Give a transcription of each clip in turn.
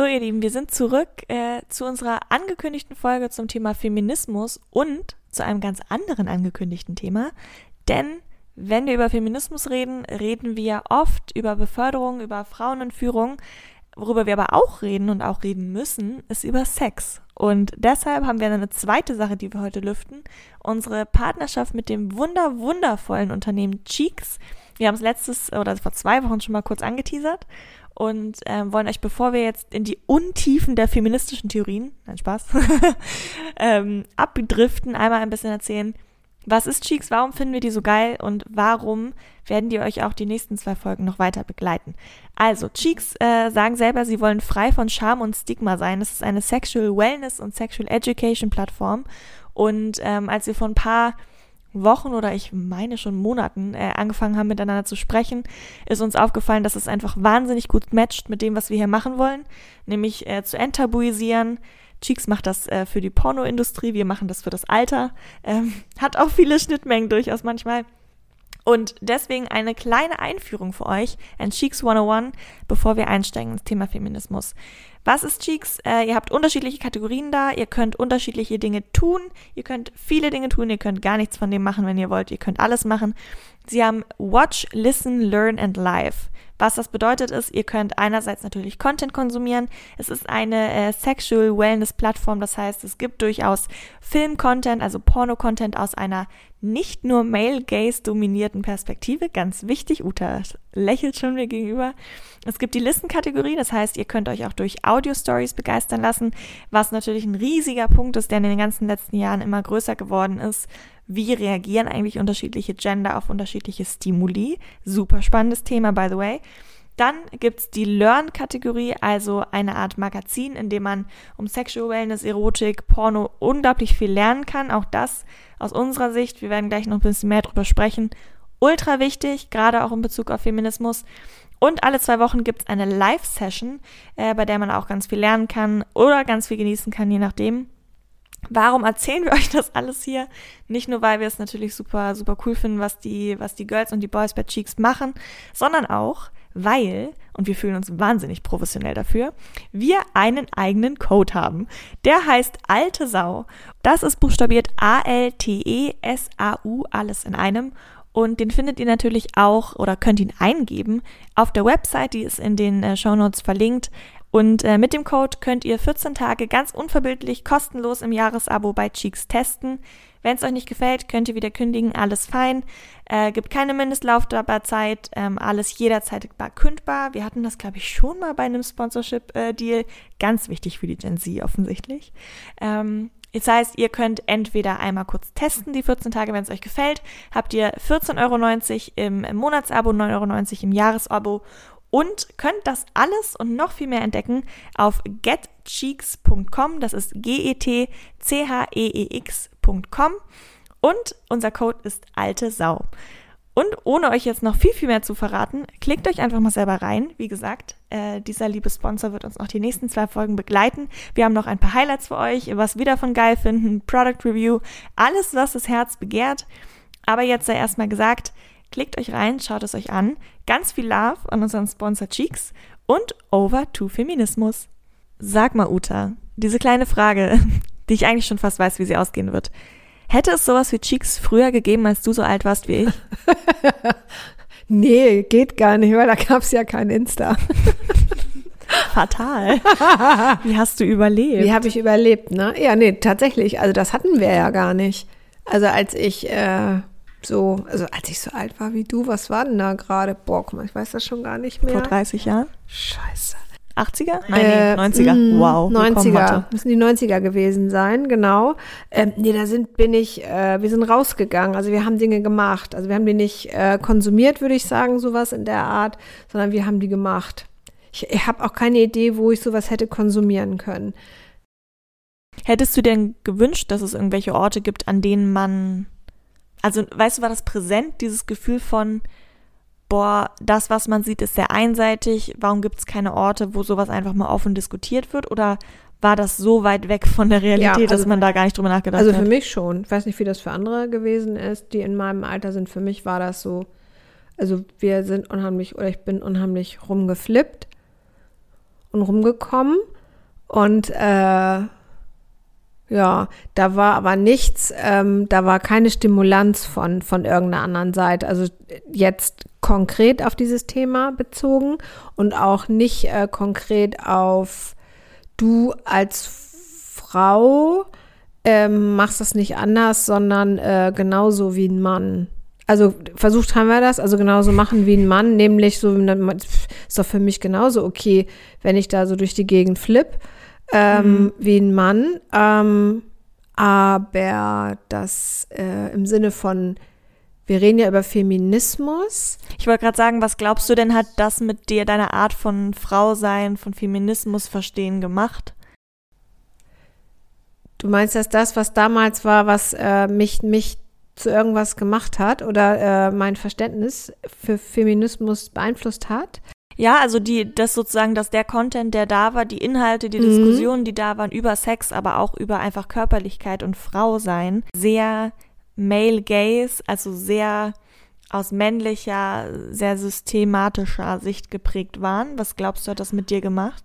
So, ihr Lieben, wir sind zurück äh, zu unserer angekündigten Folge zum Thema Feminismus und zu einem ganz anderen angekündigten Thema. Denn wenn wir über Feminismus reden, reden wir oft über Beförderung, über Frauen in Führung. Worüber wir aber auch reden und auch reden müssen, ist über Sex. Und deshalb haben wir eine zweite Sache, die wir heute lüften. Unsere Partnerschaft mit dem wunder, wundervollen Unternehmen Cheeks. Wir haben es letztes oder vor zwei Wochen schon mal kurz angeteasert und ähm, wollen euch, bevor wir jetzt in die Untiefen der feministischen Theorien, nein Spaß, ähm, abdriften, einmal ein bisschen erzählen, was ist Cheeks, warum finden wir die so geil und warum werden die euch auch die nächsten zwei Folgen noch weiter begleiten. Also, Cheeks äh, sagen selber, sie wollen frei von Scham und Stigma sein. Es ist eine Sexual Wellness und Sexual Education Plattform. Und ähm, als wir vor ein paar Wochen oder ich meine schon Monaten äh, angefangen haben, miteinander zu sprechen, ist uns aufgefallen, dass es einfach wahnsinnig gut matcht mit dem, was wir hier machen wollen, nämlich äh, zu enttabuisieren. Cheeks macht das äh, für die Pornoindustrie, wir machen das für das Alter. Ähm, hat auch viele Schnittmengen durchaus manchmal. Und deswegen eine kleine Einführung für euch, ein Cheeks 101, bevor wir einsteigen ins Thema Feminismus. Was ist Cheeks? Äh, ihr habt unterschiedliche Kategorien da, ihr könnt unterschiedliche Dinge tun, ihr könnt viele Dinge tun, ihr könnt gar nichts von dem machen, wenn ihr wollt, ihr könnt alles machen. Sie haben Watch, Listen, Learn and Live. Was das bedeutet ist, ihr könnt einerseits natürlich Content konsumieren. Es ist eine äh, Sexual Wellness Plattform, das heißt, es gibt durchaus Film-Content, also Porno-Content aus einer nicht nur Male-Gaze-dominierten Perspektive. Ganz wichtig, Uta lächelt schon mir gegenüber. Es gibt die Listen-Kategorie, das heißt, ihr könnt euch auch durch Audio-Stories begeistern lassen, was natürlich ein riesiger Punkt ist, der in den ganzen letzten Jahren immer größer geworden ist. Wie reagieren eigentlich unterschiedliche Gender auf unterschiedliche Stimuli? Super spannendes Thema, by the way. Dann gibt's die Learn-Kategorie, also eine Art Magazin, in dem man um Sexual Wellness, Erotik, Porno unglaublich viel lernen kann. Auch das aus unserer Sicht, wir werden gleich noch ein bisschen mehr drüber sprechen, ultra wichtig, gerade auch in Bezug auf Feminismus. Und alle zwei Wochen gibt's eine Live-Session, äh, bei der man auch ganz viel lernen kann oder ganz viel genießen kann, je nachdem. Warum erzählen wir euch das alles hier? Nicht nur, weil wir es natürlich super, super cool finden, was die, was die Girls und die Boys bei Cheeks machen, sondern auch, weil, und wir fühlen uns wahnsinnig professionell dafür, wir einen eigenen Code haben. Der heißt Alte Sau. Das ist buchstabiert A-L-T-E-S-A-U, alles in einem. Und den findet ihr natürlich auch oder könnt ihn eingeben auf der Website, die ist in den äh, Show Notes verlinkt. Und äh, mit dem Code könnt ihr 14 Tage ganz unverbindlich kostenlos im Jahresabo bei Cheeks testen. Wenn es euch nicht gefällt, könnt ihr wieder kündigen, alles fein. Äh, gibt keine Mindestlaufzeit, ähm, alles jederzeit kündbar. Wir hatten das, glaube ich, schon mal bei einem Sponsorship-Deal. Äh, Ganz wichtig für die Gen Z offensichtlich. Ähm, das heißt, ihr könnt entweder einmal kurz testen, die 14 Tage, wenn es euch gefällt. Habt ihr 14,90 Euro im Monatsabo, 9,90 Euro im Jahresabo und könnt das alles und noch viel mehr entdecken auf getcheeks.com. Das ist G-E-T-C-H-E-E-X.com. Und unser Code ist alte Sau. Und ohne euch jetzt noch viel, viel mehr zu verraten, klickt euch einfach mal selber rein. Wie gesagt, äh, dieser liebe Sponsor wird uns noch die nächsten zwei Folgen begleiten. Wir haben noch ein paar Highlights für euch, was wir davon geil finden, Product Review, alles, was das Herz begehrt. Aber jetzt sei erstmal gesagt, klickt euch rein, schaut es euch an. Ganz viel Love an unseren Sponsor Cheeks und over to Feminismus. Sag mal, Uta, diese kleine Frage, die ich eigentlich schon fast weiß, wie sie ausgehen wird. Hätte es sowas wie Cheeks früher gegeben, als du so alt warst wie ich? nee, geht gar nicht, weil da gab es ja kein Insta. Fatal. Wie hast du überlebt? Wie habe ich überlebt, ne? Ja, nee, tatsächlich. Also das hatten wir ja gar nicht. Also als ich äh, so, also als ich so alt war wie du, was war denn da gerade? Boah, guck mal, ich weiß das schon gar nicht mehr. Vor 30 Jahren? Scheiße. 80er? Nein, äh, nee, 90er. Mh, wow. 90er. Müssen die 90er gewesen sein, genau. Ähm, nee, da sind, bin ich, äh, wir sind rausgegangen. Also wir haben Dinge gemacht. Also wir haben die nicht äh, konsumiert, würde ich sagen, sowas in der Art, sondern wir haben die gemacht. Ich, ich habe auch keine Idee, wo ich sowas hätte konsumieren können. Hättest du denn gewünscht, dass es irgendwelche Orte gibt, an denen man, also weißt du, war das präsent, dieses Gefühl von, boah, das, was man sieht, ist sehr einseitig, warum gibt es keine Orte, wo sowas einfach mal offen diskutiert wird? Oder war das so weit weg von der Realität, ja, also, dass man da gar nicht drüber nachgedacht also hat? Also für mich schon. Ich weiß nicht, wie das für andere gewesen ist, die in meinem Alter sind. Für mich war das so, also wir sind unheimlich, oder ich bin unheimlich rumgeflippt und rumgekommen. Und äh, ja, da war aber nichts, ähm, da war keine Stimulanz von, von irgendeiner anderen Seite. Also jetzt konkret auf dieses Thema bezogen und auch nicht äh, konkret auf du als Frau ähm, machst das nicht anders, sondern äh, genauso wie ein Mann. Also versucht haben wir das, also genauso machen wie ein Mann, nämlich so, ist doch für mich genauso okay, wenn ich da so durch die Gegend flippe ähm, mhm. wie ein Mann. Ähm, aber das äh, im Sinne von, wir reden ja über Feminismus. Ich wollte gerade sagen, was glaubst du denn, hat das mit dir, deiner Art von Frau sein, von Feminismus verstehen gemacht? Du meinst, dass das, was damals war, was äh, mich, mich zu irgendwas gemacht hat oder äh, mein Verständnis für Feminismus beeinflusst hat? Ja, also die, das sozusagen, dass der Content, der da war, die Inhalte, die mhm. Diskussionen, die da waren über Sex, aber auch über einfach Körperlichkeit und Frau sein, sehr male gaze, also sehr aus männlicher, sehr systematischer Sicht geprägt waren. Was glaubst du, hat das mit dir gemacht?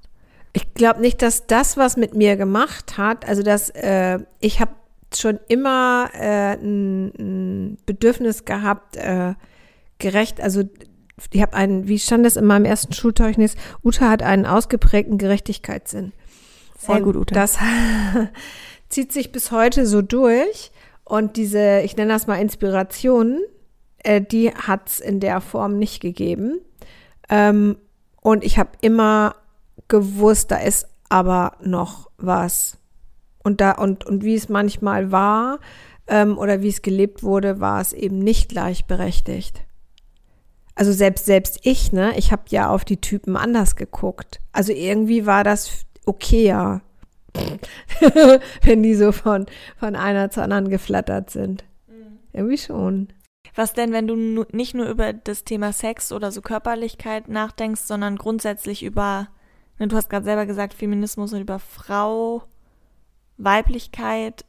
Ich glaube nicht, dass das, was mit mir gemacht hat, also dass äh, ich habe schon immer äh, ein, ein Bedürfnis gehabt, äh, gerecht, also ich habe einen, wie stand es in meinem ersten Schulzeugnis, Uta hat einen ausgeprägten Gerechtigkeitssinn. Sehr und gut, Uta. Das zieht sich bis heute so durch. Und diese, ich nenne das mal Inspirationen, äh, die hat es in der Form nicht gegeben. Ähm, und ich habe immer gewusst, da ist aber noch was. Und da, und, und wie es manchmal war, ähm, oder wie es gelebt wurde, war es eben nicht gleichberechtigt also selbst selbst ich, ne, ich habe ja auf die Typen anders geguckt. Also irgendwie war das okayer, wenn die so von von einer zur anderen geflattert sind. Mhm. Irgendwie schon. Was denn, wenn du nicht nur über das Thema Sex oder so Körperlichkeit nachdenkst, sondern grundsätzlich über, ne, du hast gerade selber gesagt, Feminismus und über Frau, Weiblichkeit.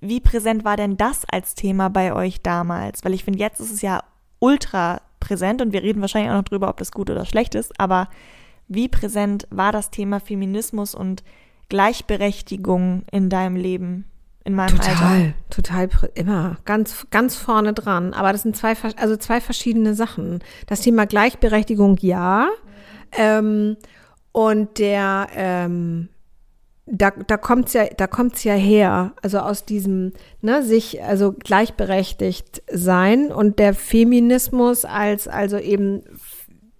Wie präsent war denn das als Thema bei euch damals? Weil ich finde, jetzt ist es ja ultra präsent und wir reden wahrscheinlich auch noch drüber, ob das gut oder schlecht ist, aber wie präsent war das Thema Feminismus und Gleichberechtigung in deinem Leben? In meinem total, Alter. Total, immer ganz, ganz vorne dran. Aber das sind zwei, also zwei verschiedene Sachen. Das Thema Gleichberechtigung, ja. Ähm, und der, ähm, da, da kommt's ja, da kommt's ja her, also aus diesem, ne, sich, also gleichberechtigt sein und der Feminismus als, also eben,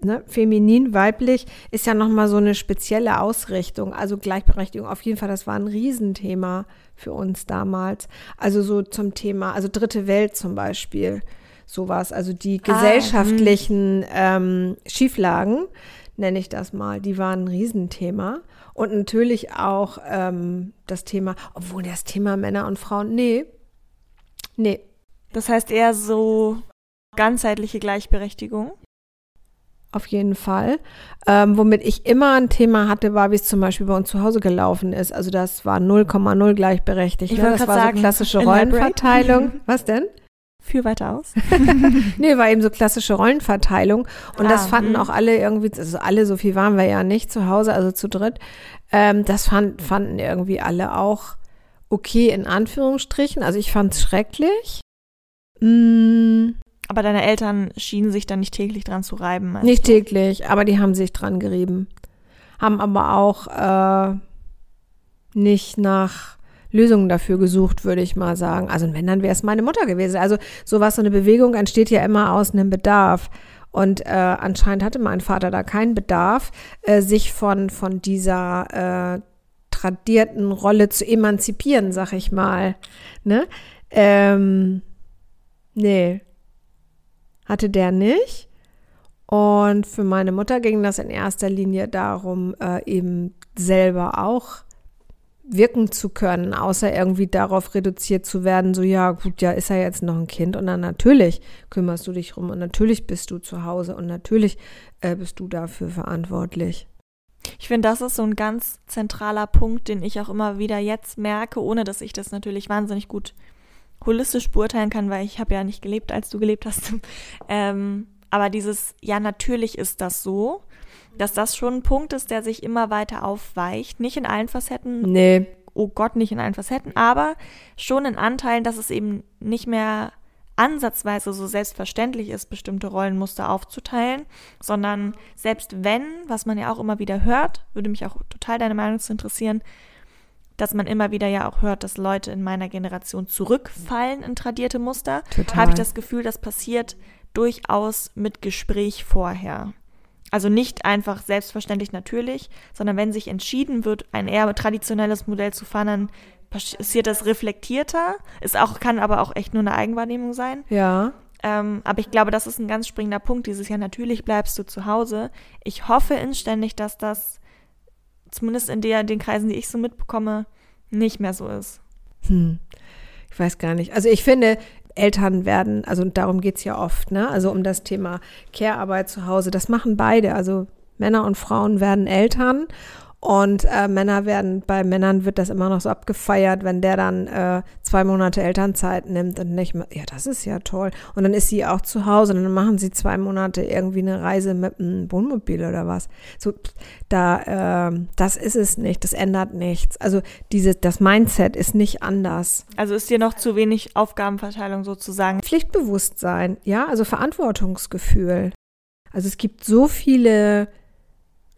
ne, feminin, weiblich, ist ja nochmal so eine spezielle Ausrichtung. Also Gleichberechtigung, auf jeden Fall, das war ein Riesenthema für uns damals. Also so zum Thema, also dritte Welt zum Beispiel, sowas, also die ah, gesellschaftlichen ah, ähm, Schieflagen, nenne ich das mal, die waren ein Riesenthema. Und natürlich auch ähm, das Thema, obwohl das Thema Männer und Frauen, nee, nee. Das heißt eher so ganzheitliche Gleichberechtigung? Auf jeden Fall. Ähm, womit ich immer ein Thema hatte, war, wie es zum Beispiel bei uns zu Hause gelaufen ist. Also das war 0,0 gleichberechtigt. Ich ne? Das war sagen, so klassische Rollenverteilung. Was denn? Führ weiter aus. nee, war eben so klassische Rollenverteilung. Und ah, das fanden mh. auch alle irgendwie, also alle, so viel waren wir ja nicht zu Hause, also zu dritt. Ähm, das fand, fanden irgendwie alle auch okay, in Anführungsstrichen. Also ich fand es schrecklich. Mm. Aber deine Eltern schienen sich dann nicht täglich dran zu reiben. Nicht du? täglich, aber die haben sich dran gerieben. Haben aber auch äh, nicht nach Lösungen dafür gesucht, würde ich mal sagen. Also wenn, dann wäre es meine Mutter gewesen. Also sowas, so eine Bewegung entsteht ja immer aus einem Bedarf. Und äh, anscheinend hatte mein Vater da keinen Bedarf, äh, sich von, von dieser äh, tradierten Rolle zu emanzipieren, sag ich mal. Ne? Ähm, nee, hatte der nicht. Und für meine Mutter ging das in erster Linie darum, äh, eben selber auch wirken zu können, außer irgendwie darauf reduziert zu werden, so ja, gut, ja, ist er jetzt noch ein Kind und dann natürlich kümmerst du dich rum und natürlich bist du zu Hause und natürlich äh, bist du dafür verantwortlich. Ich finde, das ist so ein ganz zentraler Punkt, den ich auch immer wieder jetzt merke, ohne dass ich das natürlich wahnsinnig gut holistisch beurteilen kann, weil ich habe ja nicht gelebt, als du gelebt hast. ähm, aber dieses, ja, natürlich ist das so, dass das schon ein Punkt ist, der sich immer weiter aufweicht. Nicht in allen Facetten. Nee. Oh Gott, nicht in allen Facetten, aber schon in Anteilen, dass es eben nicht mehr ansatzweise so selbstverständlich ist, bestimmte Rollenmuster aufzuteilen, sondern selbst wenn, was man ja auch immer wieder hört, würde mich auch total deine Meinung zu interessieren, dass man immer wieder ja auch hört, dass Leute in meiner Generation zurückfallen in tradierte Muster, habe ich das Gefühl, das passiert durchaus mit Gespräch vorher. Also nicht einfach selbstverständlich natürlich, sondern wenn sich entschieden wird, ein eher traditionelles Modell zu fahren, dann passiert das reflektierter. Ist auch, kann aber auch echt nur eine Eigenwahrnehmung sein. Ja. Ähm, aber ich glaube, das ist ein ganz springender Punkt. Dieses Jahr natürlich bleibst du zu Hause. Ich hoffe inständig, dass das zumindest in der, den Kreisen, die ich so mitbekomme, nicht mehr so ist. Hm. Ich weiß gar nicht. Also ich finde, Eltern werden, also darum geht es ja oft, ne? Also um das Thema Care-Arbeit zu Hause. Das machen beide. Also Männer und Frauen werden Eltern und äh, Männer werden, bei Männern wird das immer noch so abgefeiert, wenn der dann äh, zwei Monate Elternzeit nimmt und nicht mehr, ja, das ist ja toll. Und dann ist sie auch zu Hause und dann machen sie zwei Monate irgendwie eine Reise mit einem Wohnmobil oder was. So, da, äh, das ist es nicht, das ändert nichts. Also diese, das Mindset ist nicht anders. Also ist dir noch zu wenig Aufgabenverteilung sozusagen? Pflichtbewusstsein, ja, also Verantwortungsgefühl. Also es gibt so viele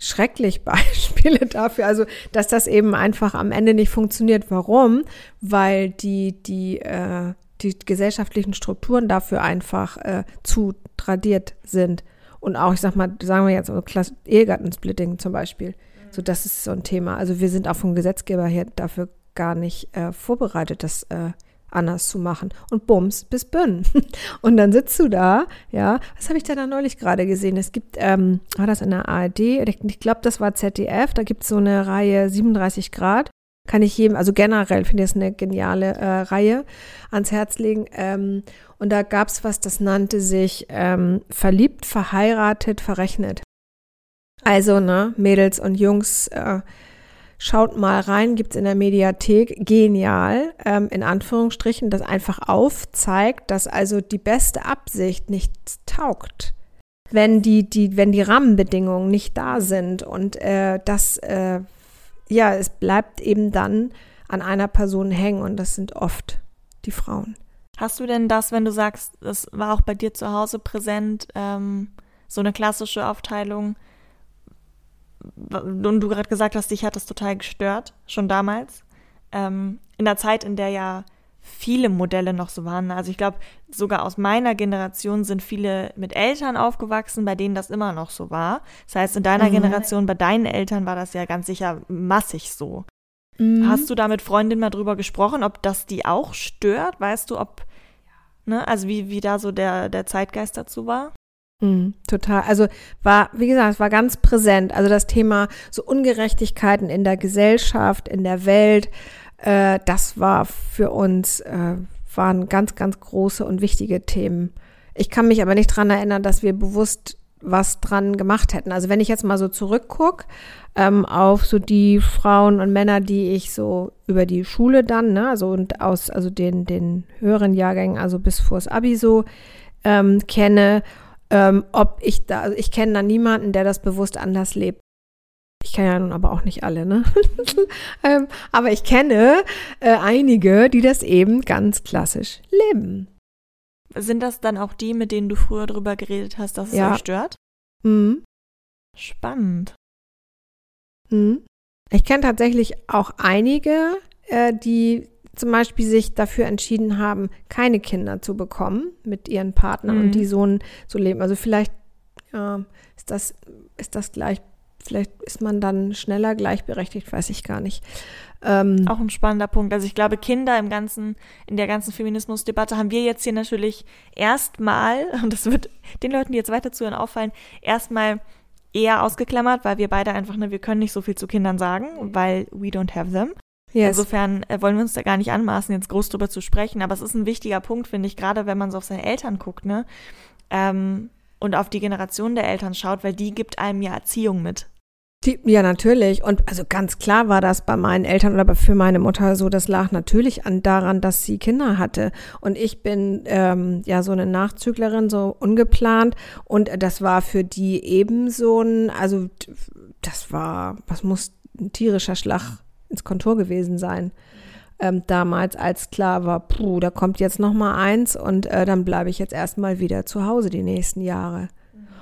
schrecklich Beispiele dafür, also dass das eben einfach am Ende nicht funktioniert. Warum? Weil die, die, äh, die gesellschaftlichen Strukturen dafür einfach äh, zu tradiert sind. Und auch, ich sag mal, sagen wir jetzt Ehegattensplitting zum Beispiel. So, das ist so ein Thema. Also wir sind auch vom Gesetzgeber her dafür gar nicht äh, vorbereitet, das äh, anders zu machen. Und bums, bis Bönn. Und dann sitzt du da, ja. Was habe ich denn da neulich gerade gesehen? Es gibt, ähm, war das in der ARD? Ich glaube, das war ZDF. Da gibt es so eine Reihe 37 Grad. Kann ich jedem, also generell finde ich es eine geniale äh, Reihe ans Herz legen. Ähm, und da gab es was, das nannte sich ähm, Verliebt, verheiratet, verrechnet. Also, ne, Mädels und Jungs, äh, Schaut mal rein, gibt's in der Mediathek. Genial, ähm, in Anführungsstrichen, das einfach aufzeigt, dass also die beste Absicht nichts taugt. Wenn die, die, wenn die Rahmenbedingungen nicht da sind und äh, das, äh, ja, es bleibt eben dann an einer Person hängen und das sind oft die Frauen. Hast du denn das, wenn du sagst, das war auch bei dir zu Hause präsent, ähm, so eine klassische Aufteilung, und du gerade gesagt hast, dich hat das total gestört, schon damals. Ähm, in der Zeit, in der ja viele Modelle noch so waren. Also ich glaube, sogar aus meiner Generation sind viele mit Eltern aufgewachsen, bei denen das immer noch so war. Das heißt, in deiner mhm. Generation, bei deinen Eltern war das ja ganz sicher massig so. Mhm. Hast du da mit Freundinnen mal drüber gesprochen, ob das die auch stört? Weißt du, ob, ne, also wie, wie da so der, der Zeitgeist dazu war? Mm, total. Also war, wie gesagt, es war ganz präsent. Also das Thema so Ungerechtigkeiten in der Gesellschaft, in der Welt, äh, das war für uns, äh, waren ganz, ganz große und wichtige Themen. Ich kann mich aber nicht dran erinnern, dass wir bewusst was dran gemacht hätten. Also wenn ich jetzt mal so zurückgucke ähm, auf so die Frauen und Männer, die ich so über die Schule dann, ne, also und aus also den den höheren Jahrgängen, also bis vors Abi so ähm, kenne ähm, ob ich da, also ich kenne da niemanden, der das bewusst anders lebt. Ich kenne ja nun aber auch nicht alle, ne? ähm, aber ich kenne äh, einige, die das eben ganz klassisch leben. Sind das dann auch die, mit denen du früher drüber geredet hast, dass es ja. euch stört? Mhm. Spannend. Mhm. Ich kenne tatsächlich auch einige, äh, die zum Beispiel sich dafür entschieden haben, keine Kinder zu bekommen mit ihren Partnern mhm. und die so, so leben. Also vielleicht ja, ist, das, ist das gleich vielleicht ist man dann schneller gleichberechtigt, weiß ich gar nicht. Ähm, Auch ein spannender Punkt. Also ich glaube, Kinder im ganzen, in der ganzen Feminismusdebatte haben wir jetzt hier natürlich erstmal, und das wird den Leuten, die jetzt weiter zuhören, auffallen, erstmal eher ausgeklammert, weil wir beide einfach, ne, wir können nicht so viel zu Kindern sagen, weil we don't have them. Yes. Insofern äh, wollen wir uns da gar nicht anmaßen, jetzt groß drüber zu sprechen, aber es ist ein wichtiger Punkt, finde ich, gerade wenn man so auf seine Eltern guckt, ne? Ähm, und auf die Generation der Eltern schaut, weil die gibt einem ja Erziehung mit. Die, ja, natürlich. Und also ganz klar war das bei meinen Eltern oder für meine Mutter so, das lag natürlich an daran, dass sie Kinder hatte. Und ich bin ähm, ja so eine Nachzüglerin, so ungeplant. Und das war für die ebenso ein, also das war, was muss ein tierischer Schlag ins Kontor gewesen sein. Ähm, damals, als klar war, puh, da kommt jetzt noch mal eins und äh, dann bleibe ich jetzt erstmal wieder zu Hause die nächsten Jahre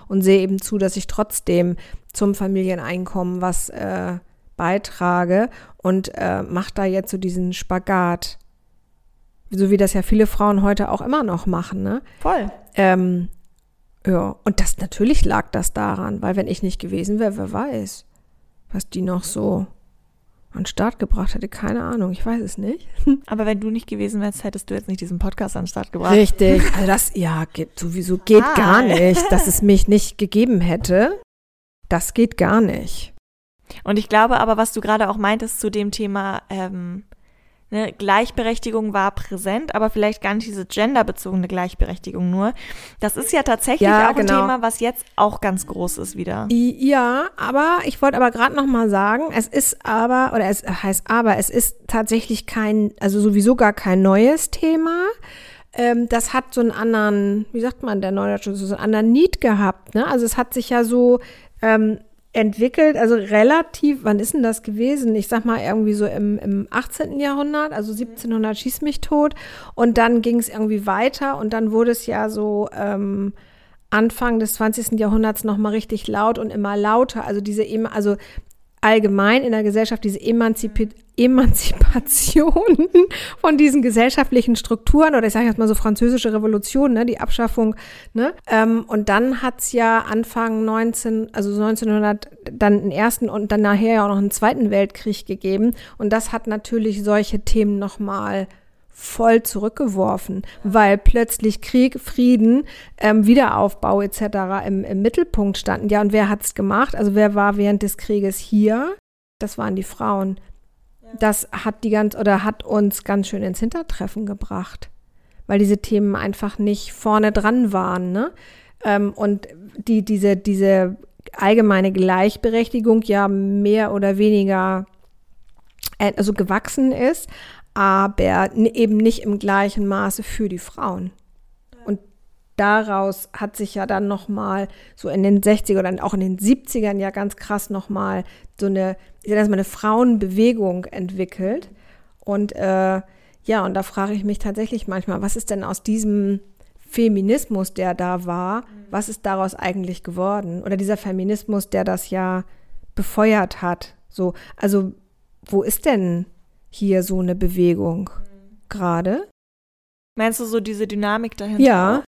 und sehe eben zu, dass ich trotzdem zum Familieneinkommen was äh, beitrage und äh, mache da jetzt so diesen Spagat. So wie das ja viele Frauen heute auch immer noch machen, ne? Voll. Ähm, ja, und das natürlich lag das daran, weil wenn ich nicht gewesen wäre, wer weiß, was die noch so an Start gebracht hätte. Keine Ahnung, ich weiß es nicht. Aber wenn du nicht gewesen wärst, hättest du jetzt nicht diesen Podcast an Start gebracht. Richtig. Also das, ja, geht, sowieso geht ah. gar nicht, dass es mich nicht gegeben hätte. Das geht gar nicht. Und ich glaube aber, was du gerade auch meintest zu dem Thema, ähm, Ne, Gleichberechtigung war präsent, aber vielleicht gar nicht diese genderbezogene Gleichberechtigung nur. Das ist ja tatsächlich ja, auch genau. ein Thema, was jetzt auch ganz groß ist wieder. Ja, aber ich wollte aber gerade noch mal sagen, es ist aber, oder es heißt aber, es ist tatsächlich kein, also sowieso gar kein neues Thema. Ähm, das hat so einen anderen, wie sagt man, der Neudeutsche, so einen anderen Need gehabt. Ne? Also es hat sich ja so ähm, entwickelt, also relativ, wann ist denn das gewesen? Ich sag mal irgendwie so im, im 18. Jahrhundert, also 1700 schieß mich tot. Und dann ging es irgendwie weiter und dann wurde es ja so ähm, Anfang des 20. Jahrhunderts nochmal richtig laut und immer lauter. Also diese, also allgemein in der Gesellschaft diese Emanzip Emanzipation von diesen gesellschaftlichen Strukturen oder ich sage jetzt mal so französische Revolution, ne, die Abschaffung. Ne? Ähm, und dann hat's ja Anfang 19, also 1900 dann einen ersten und dann nachher ja auch noch einen zweiten Weltkrieg gegeben. Und das hat natürlich solche Themen nochmal voll zurückgeworfen, weil plötzlich Krieg, Frieden, ähm, Wiederaufbau etc. Im, im Mittelpunkt standen. Ja, und wer hat's gemacht? Also wer war während des Krieges hier? Das waren die Frauen. Das hat die ganz oder hat uns ganz schön ins Hintertreffen gebracht, weil diese Themen einfach nicht vorne dran waren. Ne? Ähm, und die, diese, diese allgemeine Gleichberechtigung ja mehr oder weniger äh, also gewachsen ist, aber eben nicht im gleichen Maße für die Frauen. Und daraus hat sich ja dann noch mal so in den 60er oder auch in den 70ern ja ganz krass noch mal so eine, ich sag mal, eine Frauenbewegung entwickelt. Und äh, ja, und da frage ich mich tatsächlich manchmal, was ist denn aus diesem Feminismus, der da war, was ist daraus eigentlich geworden? Oder dieser Feminismus, der das ja befeuert hat. So, also wo ist denn hier so eine Bewegung gerade. Meinst du so diese Dynamik dahinter? Ja.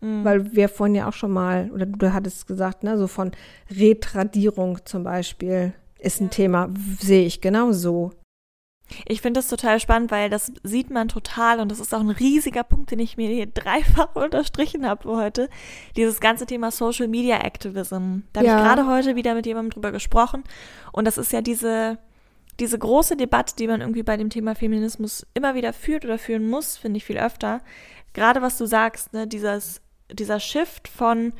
Mhm. Weil wir vorhin ja auch schon mal, oder du hattest gesagt, ne, so von Retradierung zum Beispiel ist ein ja. Thema, sehe ich genauso. Ich finde das total spannend, weil das sieht man total und das ist auch ein riesiger Punkt, den ich mir hier dreifach unterstrichen habe für heute. Dieses ganze Thema Social Media Activism. Da ja. habe ich gerade heute wieder mit jemandem drüber gesprochen und das ist ja diese, diese große Debatte, die man irgendwie bei dem Thema Feminismus immer wieder führt oder führen muss, finde ich viel öfter. Gerade was du sagst, ne, dieses, dieser Shift von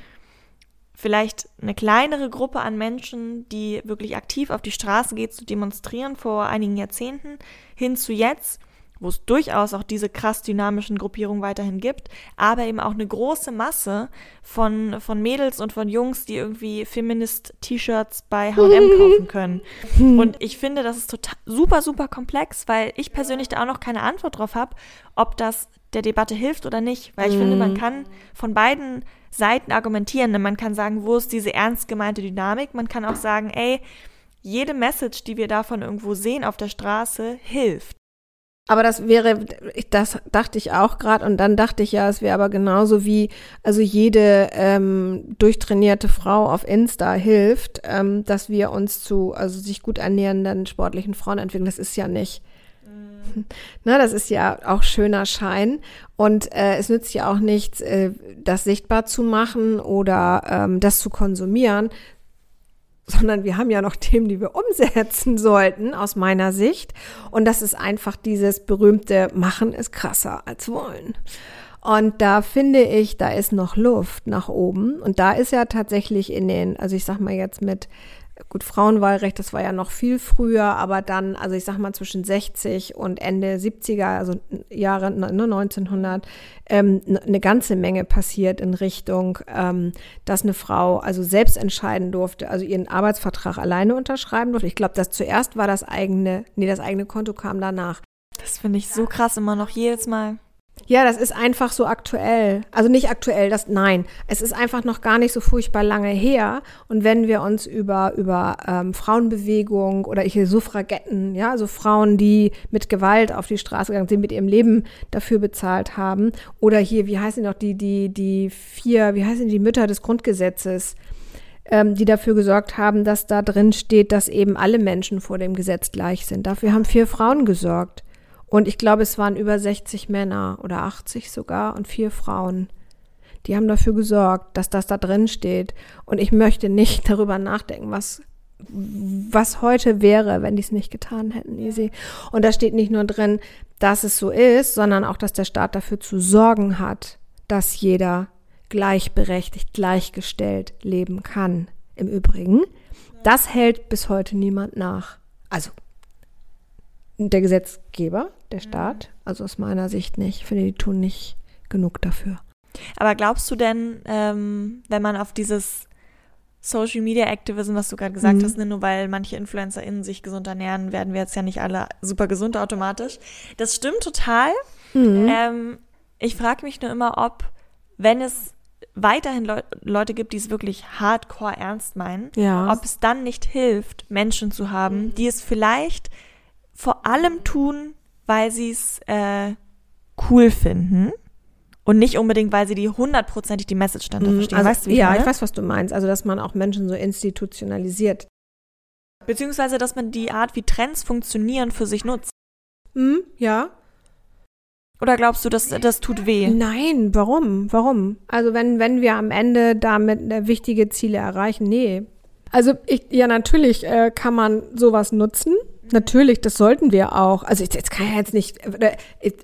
vielleicht eine kleinere Gruppe an Menschen, die wirklich aktiv auf die Straße geht zu demonstrieren vor einigen Jahrzehnten, hin zu jetzt, wo es durchaus auch diese krass dynamischen Gruppierungen weiterhin gibt, aber eben auch eine große Masse von, von Mädels und von Jungs, die irgendwie Feminist-T-Shirts bei H&M kaufen können. Und ich finde, das ist total super, super komplex, weil ich persönlich da auch noch keine Antwort drauf habe, ob das der Debatte hilft oder nicht, weil ich finde, man mhm. kann von beiden Seiten argumentieren. Man kann sagen, wo ist diese ernst gemeinte Dynamik? Man kann auch sagen, ey, jede Message, die wir davon irgendwo sehen auf der Straße, hilft. Aber das wäre, das dachte ich auch gerade und dann dachte ich ja, es wäre aber genauso wie, also jede ähm, durchtrainierte Frau auf Insta hilft, ähm, dass wir uns zu, also sich gut ernährenden sportlichen Frauen entwickeln. Das ist ja nicht. Mhm. Na, das ist ja auch schöner Schein. Und äh, es nützt ja auch nichts, äh, das sichtbar zu machen oder ähm, das zu konsumieren, sondern wir haben ja noch Themen, die wir umsetzen sollten, aus meiner Sicht. Und das ist einfach dieses berühmte Machen ist krasser als wollen. Und da finde ich, da ist noch Luft nach oben. Und da ist ja tatsächlich in den, also ich sag mal jetzt mit Gut, Frauenwahlrecht, das war ja noch viel früher, aber dann, also ich sag mal zwischen 60 und Ende 70er, also Jahre ne, 1900, ähm, eine ganze Menge passiert in Richtung, ähm, dass eine Frau also selbst entscheiden durfte, also ihren Arbeitsvertrag alleine unterschreiben durfte. Ich glaube, das zuerst war das eigene, nee, das eigene Konto kam danach. Das finde ich so krass immer noch jedes Mal. Ja, das ist einfach so aktuell. Also nicht aktuell, das nein. Es ist einfach noch gar nicht so furchtbar lange her. Und wenn wir uns über über ähm, Frauenbewegung oder ich Suffragetten, ja, also Frauen, die mit Gewalt auf die Straße gegangen sind, mit ihrem Leben dafür bezahlt haben, oder hier, wie heißen noch die die die vier, wie heißen die Mütter des Grundgesetzes? Ähm, die dafür gesorgt haben, dass da drin steht, dass eben alle Menschen vor dem Gesetz gleich sind. Dafür haben vier Frauen gesorgt. Und ich glaube, es waren über 60 Männer oder 80 sogar und vier Frauen. Die haben dafür gesorgt, dass das da drin steht. Und ich möchte nicht darüber nachdenken, was, was heute wäre, wenn die es nicht getan hätten, easy. Und da steht nicht nur drin, dass es so ist, sondern auch, dass der Staat dafür zu sorgen hat, dass jeder gleichberechtigt, gleichgestellt leben kann. Im Übrigen, das hält bis heute niemand nach. Also der Gesetzgeber, der Staat. Also aus meiner Sicht nicht. Ich finde, die tun nicht genug dafür. Aber glaubst du denn, ähm, wenn man auf dieses Social Media Activism, was du gerade gesagt mhm. hast, ne, nur weil manche InfluencerInnen sich gesund ernähren, werden wir jetzt ja nicht alle super gesund automatisch. Das stimmt total. Mhm. Ähm, ich frage mich nur immer, ob, wenn es weiterhin Le Leute gibt, die es wirklich hardcore ernst meinen, ja. ob es dann nicht hilft, Menschen zu haben, die es vielleicht vor allem tun, weil sie es äh, cool finden und nicht unbedingt, weil sie die hundertprozentig die Message dann mhm, verstehen. Also, weißt du, wie ja, ich, ich weiß, was du meinst. Also, dass man auch Menschen so institutionalisiert. Beziehungsweise, dass man die Art, wie Trends funktionieren, für sich nutzt. Mhm, ja. Oder glaubst du, dass das tut weh? Nein, warum? Warum? Also wenn, wenn wir am Ende damit wichtige Ziele erreichen, nee. Also ich, ja, natürlich äh, kann man sowas nutzen. Natürlich, das sollten wir auch. Also ich, jetzt kann ich jetzt nicht,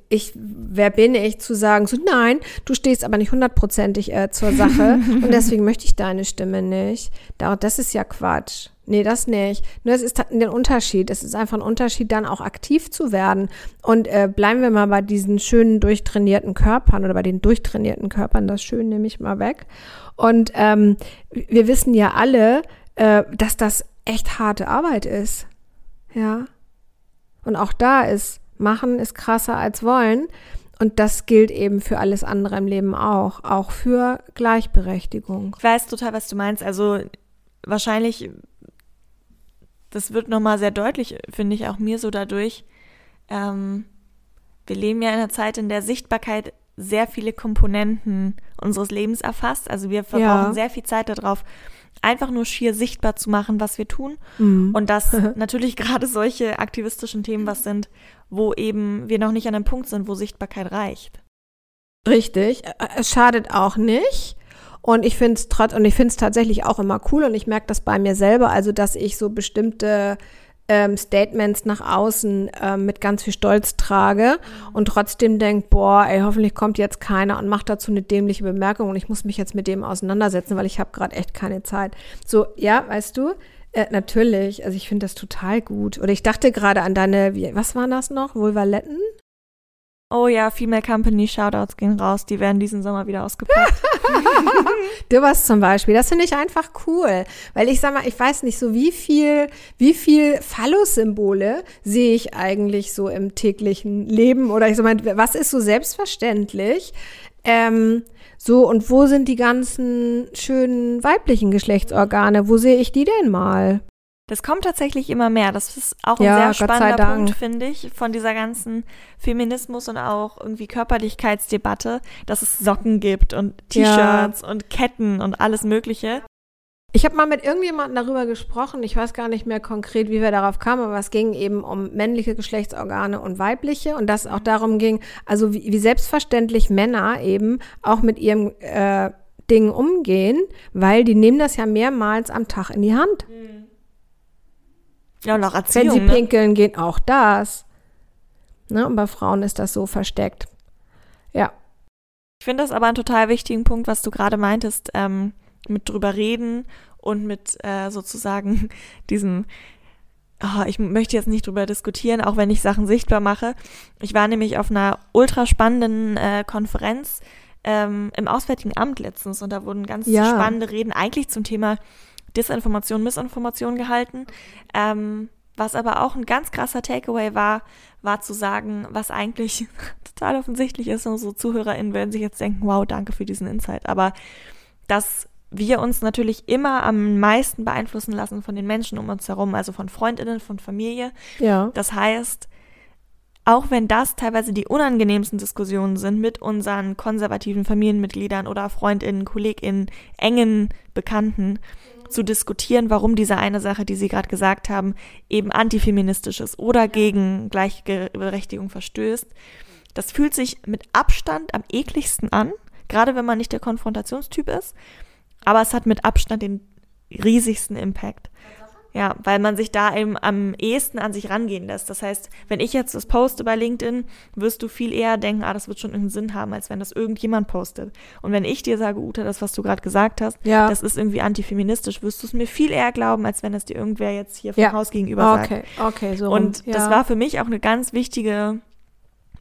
ich, wer bin ich zu sagen, so nein, du stehst aber nicht hundertprozentig äh, zur Sache und deswegen möchte ich deine Stimme nicht. Das ist ja Quatsch. Nee, das nicht. Nur es ist ein Unterschied. Es ist einfach ein Unterschied, dann auch aktiv zu werden. Und äh, bleiben wir mal bei diesen schönen durchtrainierten Körpern oder bei den durchtrainierten Körpern. Das schön nehme ich mal weg. Und ähm, wir wissen ja alle, äh, dass das echt harte Arbeit ist. Ja. Und auch da ist, machen ist krasser als wollen. Und das gilt eben für alles andere im Leben auch, auch für Gleichberechtigung. Ich weiß total, was du meinst. Also wahrscheinlich, das wird nochmal sehr deutlich, finde ich auch mir so dadurch. Ähm, wir leben ja in einer Zeit, in der Sichtbarkeit sehr viele Komponenten unseres Lebens erfasst. Also wir verbrauchen ja. sehr viel Zeit darauf, einfach nur schier sichtbar zu machen, was wir tun. Mhm. Und dass natürlich gerade solche aktivistischen Themen was sind, wo eben wir noch nicht an einem Punkt sind, wo Sichtbarkeit reicht. Richtig. Es schadet auch nicht. Und ich finde es trotz, und ich finde es tatsächlich auch immer cool und ich merke das bei mir selber, also dass ich so bestimmte ähm, Statements nach außen ähm, mit ganz viel Stolz trage und trotzdem denkt, boah, ey, hoffentlich kommt jetzt keiner und macht dazu eine dämliche Bemerkung und ich muss mich jetzt mit dem auseinandersetzen, weil ich habe gerade echt keine Zeit. So, ja, weißt du, äh, natürlich, also ich finde das total gut. Oder ich dachte gerade an deine, wie, was waren das noch? Vulvaletten? Oh ja, Female Company Shoutouts gehen raus. Die werden diesen Sommer wieder ausgepackt. du warst zum Beispiel. Das finde ich einfach cool. Weil ich sag mal, ich weiß nicht so, wie viel, wie viel Phallus-Symbole sehe ich eigentlich so im täglichen Leben? Oder ich sag mal, was ist so selbstverständlich? Ähm, so, und wo sind die ganzen schönen weiblichen Geschlechtsorgane? Wo sehe ich die denn mal? Das kommt tatsächlich immer mehr. Das ist auch Ja, ein sehr spannender. Punkt, finde ich, von dieser ganzen Feminismus und auch irgendwie Körperlichkeitsdebatte, dass es Socken gibt und Ja. T-Shirts und Ketten und alles Mögliche. Ich habe mal mit irgendjemandem darüber gesprochen, ich weiß gar nicht mehr konkret, wie wir darauf kamen, aber es ging eben um männliche Geschlechtsorgane und weibliche und dass es auch darum ging, also wie, wie selbstverständlich Männer eben auch mit ihrem äh, Dingen umgehen, weil die nehmen das ja mehrmals am Tag in die Hand. Ja, und auch Wenn Erziehung. sie ne? pinkeln gehen, auch das. Ne? Und bei Frauen ist das so versteckt. Ja, Ich finde das aber einen total wichtigen Punkt, was du gerade meintest, ähm, mit drüber reden und mit äh, sozusagen diesem, oh, ich möchte jetzt nicht drüber diskutieren, auch wenn ich Sachen sichtbar mache. Ich war nämlich auf einer ultra spannenden äh, Konferenz ähm, im Auswärtigen Amt letztens und da wurden ganz Ja. spannende Reden eigentlich zum Thema Disinformation, Missinformation gehalten. Ähm, was aber auch ein ganz krasser Takeaway war, war zu sagen, was eigentlich total offensichtlich ist. Unsere ZuhörerInnen werden sich jetzt denken, wow, danke für diesen Insight. Aber dass wir uns natürlich immer am meisten beeinflussen lassen von den Menschen um uns herum, also von FreundInnen, von Familie. ja. Das heißt, auch wenn das teilweise die unangenehmsten Diskussionen sind mit unseren konservativen Familienmitgliedern oder FreundInnen, KollegInnen, engen Bekannten, zu diskutieren, warum diese eine Sache, die Sie gerade gesagt haben, eben antifeministisch ist oder gegen Gleichberechtigung verstößt. Das fühlt sich mit Abstand am ekligsten an, gerade wenn man nicht der Konfrontationstyp ist. Aber es hat mit Abstand den riesigsten Impact. Ja, weil man sich da eben am ehesten an sich rangehen lässt. Das heißt, wenn ich jetzt das poste bei LinkedIn, wirst du viel eher denken, ah, das wird schon irgendeinen Sinn haben, als wenn das irgendjemand postet. Und wenn ich dir sage, Uta, das, was du gerade gesagt hast, Ja. das ist irgendwie antifeministisch, wirst du es mir viel eher glauben, als wenn es dir irgendwer jetzt hier vom Ja. Haus gegenüber sagt. Okay, okay, so. Und rum. das ja. war für mich auch eine ganz wichtige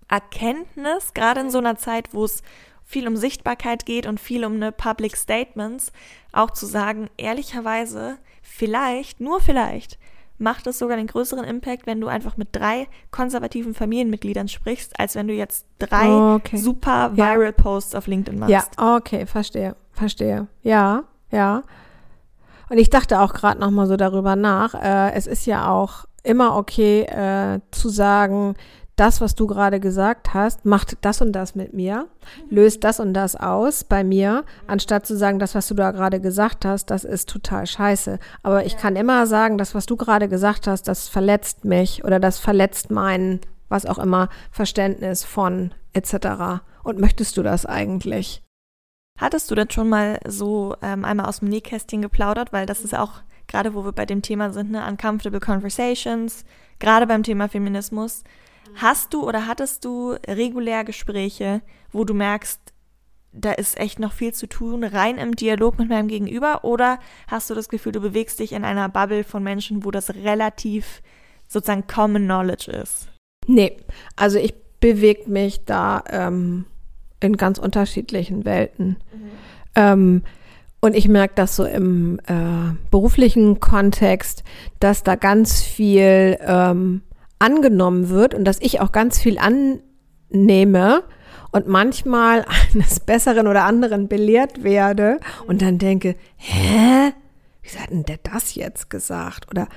Erkenntnis, gerade in so einer Zeit, wo es viel um Sichtbarkeit geht und viel um eine Public Statements, auch zu sagen, ehrlicherweise, vielleicht, nur vielleicht, macht es sogar den größeren Impact, wenn du einfach mit drei konservativen Familienmitgliedern sprichst, als wenn du jetzt drei Okay. super Ja. viral Posts auf LinkedIn machst. Ja, okay, verstehe, verstehe. Ja, ja. Und ich dachte auch gerade noch mal so darüber nach. Äh, es ist ja auch immer okay äh, zu sagen, das, was du gerade gesagt hast, macht das und das mit mir, löst das und das aus bei mir, anstatt zu sagen, das, was du da gerade gesagt hast, das ist total scheiße. Aber ich kann immer sagen, das, was du gerade gesagt hast, das verletzt mich oder das verletzt mein, was auch immer, Verständnis von etc. Und möchtest du das eigentlich? Hattest du denn schon mal so ähm, einmal aus dem Nähkästchen geplaudert? Weil das ist auch, gerade wo wir bei dem Thema sind, ne, uncomfortable conversations, gerade beim Thema Feminismus. Hast du oder hattest du regulär Gespräche, wo du merkst, da ist echt noch viel zu tun, rein im Dialog mit meinem Gegenüber? Oder hast du das Gefühl, du bewegst dich in einer Bubble von Menschen, wo das relativ sozusagen Common Knowledge ist? Nee, also ich bewege mich da ähm, in ganz unterschiedlichen Welten. Ähm, und ich merke das so im äh, beruflichen Kontext, dass da ganz viel ähm, angenommen wird und dass ich auch ganz viel annehme und manchmal eines Besseren oder anderen belehrt werde und dann denke, hä? Wie hat denn der das jetzt gesagt? Oder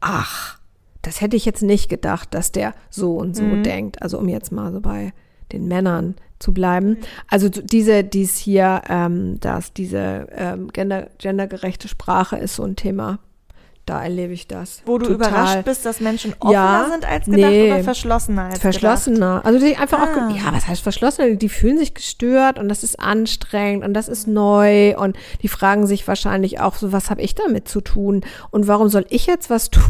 ach, das hätte ich jetzt nicht gedacht, dass der so und so Mhm. denkt. Also um jetzt mal so bei den Männern zu bleiben. Also so diese, dies hier, ähm, dass diese ähm, gender, gendergerechte Sprache ist so ein Thema. Da erlebe ich das. Wo du Total. überrascht bist, dass Menschen offener Ja, sind als gedacht nee. oder verschlossener als gedacht? Verschlossener. Also die einfach auch, Ah. ge- ja, was heißt verschlossener? Die fühlen sich gestört und das ist anstrengend und das ist neu und die fragen sich wahrscheinlich auch so, was habe ich damit zu tun und warum soll ich jetzt was tun,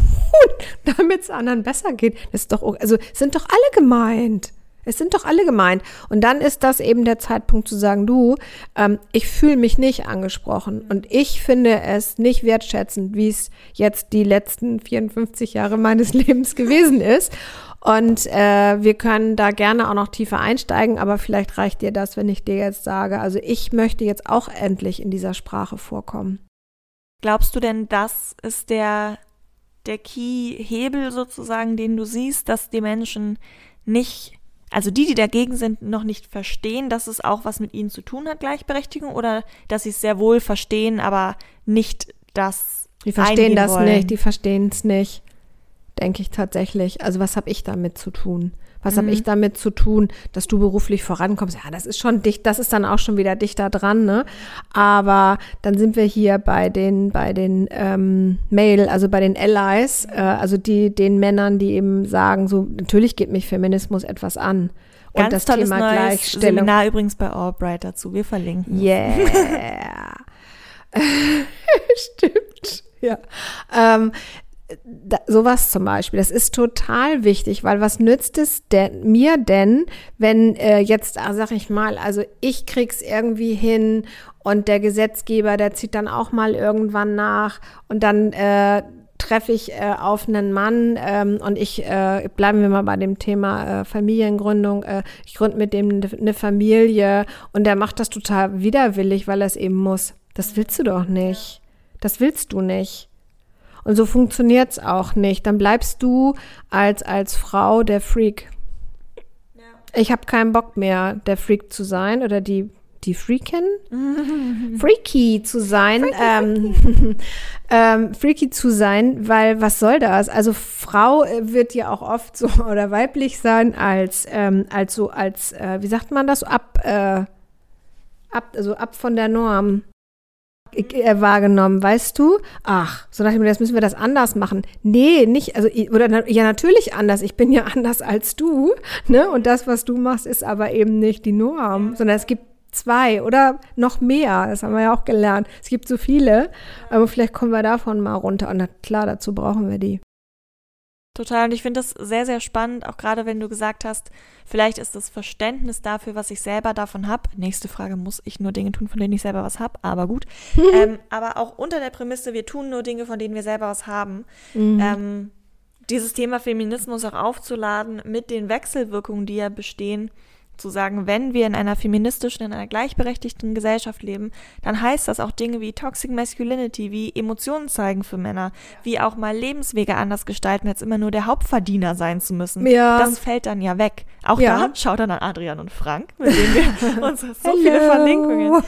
damit es anderen besser geht? Das ist doch, also sind doch alle gemeint. Es sind doch alle gemeint. Und dann ist das eben der Zeitpunkt zu sagen, du, ähm, ich fühle mich nicht angesprochen und ich finde es nicht wertschätzend, wie es jetzt die letzten 54 Jahre meines Lebens gewesen ist. Und äh, wir können da gerne auch noch tiefer einsteigen, aber vielleicht reicht dir das, wenn ich dir jetzt sage, also ich möchte jetzt auch endlich in dieser Sprache vorkommen. Glaubst du denn, das ist der, der Key-Hebel sozusagen, den du siehst, dass die Menschen nicht, also die, die dagegen sind, noch nicht verstehen, dass es auch was mit ihnen zu tun hat, Gleichberechtigung, oder dass sie es sehr wohl verstehen, aber nicht das Die verstehen das wollen. nicht, die verstehen es nicht, denke ich tatsächlich. Also was habe ich damit zu tun? Was Mhm. habe ich damit zu tun, dass du beruflich vorankommst? Ja, das ist schon dicht, das ist dann auch schon wieder dichter dran, ne? Aber dann sind wir hier bei den, bei den ähm, Male, also bei den Allies, äh, also die, den Männern, die eben sagen, so, natürlich geht mich Feminismus etwas an. Und Ganz das tolles Thema neues Gleichstellung. Seminar übrigens bei Albright dazu. Wir verlinken. Yeah. Stimmt. Ja. Ähm, da, sowas zum Beispiel, das ist total wichtig, weil was nützt es denn, mir denn, wenn äh, jetzt, ah, sag ich mal, also ich krieg's irgendwie hin und der Gesetzgeber, der zieht dann auch mal irgendwann nach und dann äh, treffe ich äh, auf einen Mann ähm, und ich, äh, bleiben wir mal bei dem Thema äh, Familiengründung, äh, ich gründe mit dem eine ne Familie und der macht das total widerwillig, weil er es eben muss. Das willst du doch nicht. Das willst du nicht. Und so funktioniert's auch nicht. Dann bleibst du als, als Frau der Freak. Ich habe keinen Bock mehr, der Freak zu sein oder die, die Freakin? Freaky zu sein. ähm, ähm, freaky zu sein, weil was soll das? Also Frau äh, wird ja auch oft so oder weiblich sein als, ähm, als so, als, äh, wie sagt man das? Ab, äh, ab, also ab von der Norm wahrgenommen, weißt du? Ach, so nach dem, jetzt müssen wir das anders machen. Nee, nicht, also, oder, ja, natürlich anders. Ich bin ja anders als du, ne? Und das, was du machst, ist aber eben nicht die Norm, sondern es gibt zwei oder noch mehr. Das haben wir ja auch gelernt. Es gibt so viele, aber vielleicht kommen wir davon mal runter. Und na klar, dazu brauchen wir die. Total. Und ich finde das sehr, sehr spannend, auch gerade wenn du gesagt hast, vielleicht ist das Verständnis dafür, was ich selber davon habe. Nächste Frage, muss ich nur Dinge tun, von denen ich selber was habe? Aber gut. ähm, aber auch unter der Prämisse, wir tun nur Dinge, von denen wir selber was haben. Ähm, dieses Thema Feminismus auch aufzuladen mit den Wechselwirkungen, die ja bestehen, zu sagen, wenn wir in einer feministischen, in einer gleichberechtigten Gesellschaft leben, dann heißt das auch Dinge wie Toxic Masculinity, wie Emotionen zeigen für Männer, wie auch mal Lebenswege anders gestalten, als immer nur der Hauptverdiener sein zu müssen. Ja. Das fällt dann ja weg. Auch Ja. da schaut dann an Adrian und Frank, mit denen wir uns so viele Verlinkungen.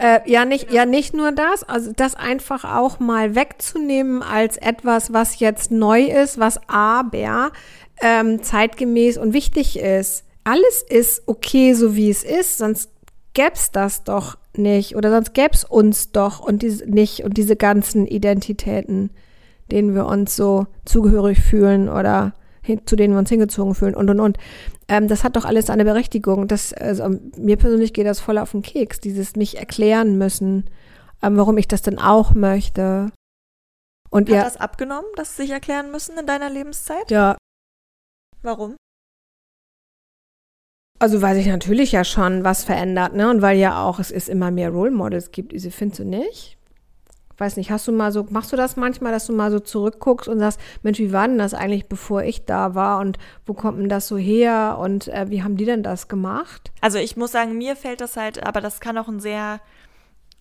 äh, ja, nicht, ja, nicht nur das, also das einfach auch mal wegzunehmen als etwas, was jetzt neu ist, was aber ähm, zeitgemäß und wichtig ist. Alles ist okay, so wie es ist, sonst gäb's das doch nicht oder sonst gäb's uns doch und diese nicht und diese ganzen Identitäten, denen wir uns so zugehörig fühlen oder zu denen wir uns hingezogen fühlen und und und. Ähm, das hat doch alles eine Berechtigung. Das, also, mir persönlich geht das voll auf den Keks, dieses mich erklären müssen, ähm, warum ich das denn auch möchte. Und Hat ja, das abgenommen, dass sie sich erklären müssen in deiner Lebenszeit? ja, Warum? Also weil sich natürlich ja schon was verändert, ne? Und weil ja auch es ist immer mehr Role Models gibt. Diese findest du nicht? Weiß nicht, hast du mal so, machst du das manchmal, dass du mal so zurückguckst und sagst, Mensch, wie war denn das eigentlich, bevor ich da war und wo kommt denn das so her und äh, wie haben die denn das gemacht? Also ich muss sagen, mir fällt das halt, aber das kann auch ein sehr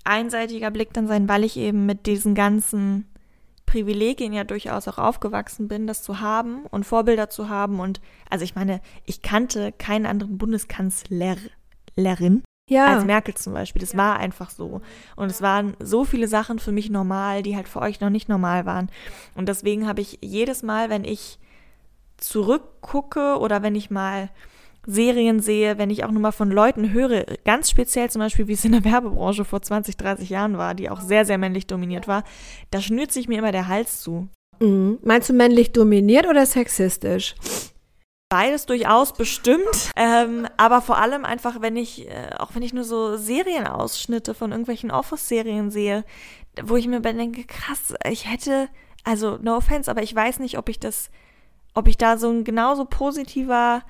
einseitiger Blick dann sein, weil ich eben mit diesen ganzen Privilegien ja durchaus auch aufgewachsen bin, das zu haben und Vorbilder zu haben. Und also ich meine, ich kannte keinen anderen Bundeskanzlerin Ja, als Merkel zum Beispiel. Das war einfach so. Und es waren so viele Sachen für mich normal, die halt für euch noch nicht normal waren. Und deswegen habe ich jedes Mal, wenn ich zurückgucke oder wenn ich mal Serien sehe, wenn ich auch nur mal von Leuten höre, ganz speziell zum Beispiel, wie es in der Werbebranche vor 20, 30 Jahren war, die auch sehr, sehr männlich dominiert war, da schnürt sich mir immer der Hals zu. Mhm. Meinst du männlich dominiert oder sexistisch? Beides durchaus bestimmt, ähm, aber vor allem einfach, wenn ich, äh, auch wenn ich nur so Serienausschnitte von irgendwelchen Office-Serien sehe, wo ich mir denke, krass, ich hätte, also no offense, aber ich weiß nicht, ob ich das, ob ich da so ein genauso positiver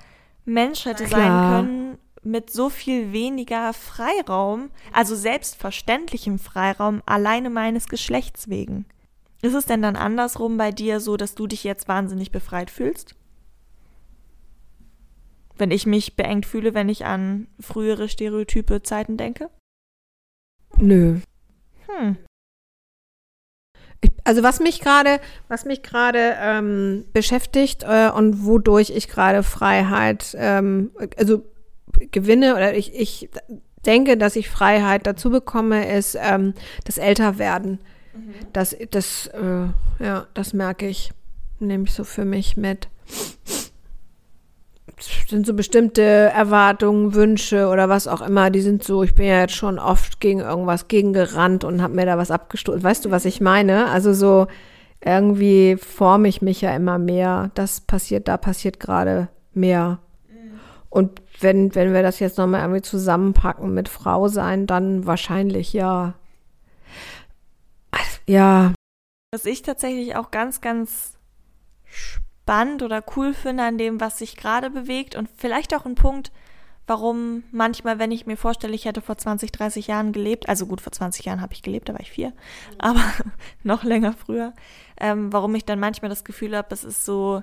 Mensch hätte sein Klar. können mit so viel weniger Freiraum, also selbstverständlichem Freiraum, alleine meines Geschlechts wegen. Ist es denn dann andersrum bei dir so, dass du dich jetzt wahnsinnig befreit fühlst? Wenn ich mich beengt fühle, wenn ich an frühere stereotype Zeiten denke? Nö. Hm. Ich, also was mich gerade, was mich gerade ähm, beschäftigt äh, und wodurch ich gerade Freiheit, ähm, also gewinne oder ich, ich denke, dass ich Freiheit dazu bekomme, ist ähm, das Älterwerden. Das, das, äh, ja, das merke ich, nehme ich so für mich mit. Sind so bestimmte Erwartungen, Wünsche oder was auch immer, die sind so, ich bin ja jetzt schon oft gegen irgendwas gegengerannt und habe mir da was abgestoßen. Weißt du, was ich meine? Also so irgendwie forme ich mich ja immer mehr. Das passiert, da passiert gerade mehr. Und wenn, wenn wir das jetzt nochmal irgendwie zusammenpacken mit Frau sein, dann wahrscheinlich ja. Ja. Was ich tatsächlich auch ganz, ganz spannend oder cool finde an dem, was sich gerade bewegt. Und vielleicht auch ein Punkt, warum manchmal, wenn ich mir vorstelle, ich hätte vor 20, 30 Jahren gelebt, also gut, vor 20 Jahren habe ich gelebt, da war ich vier, aber noch länger früher, ähm, warum ich dann manchmal das Gefühl habe, es ist so,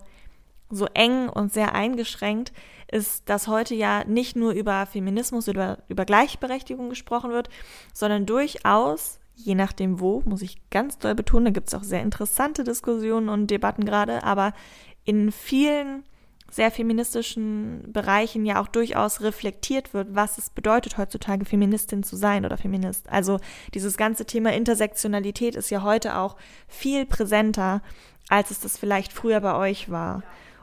so eng und sehr eingeschränkt, ist, dass heute ja nicht nur über Feminismus, über, über Gleichberechtigung gesprochen wird, sondern durchaus, je nachdem wo, muss ich ganz doll betonen, da gibt es auch sehr interessante Diskussionen und Debatten gerade, aber in vielen sehr feministischen Bereichen ja auch durchaus reflektiert wird, was es bedeutet, heutzutage Feministin zu sein oder Feminist. Also dieses ganze Thema Intersektionalität ist ja heute auch viel präsenter, als es das vielleicht früher bei euch war.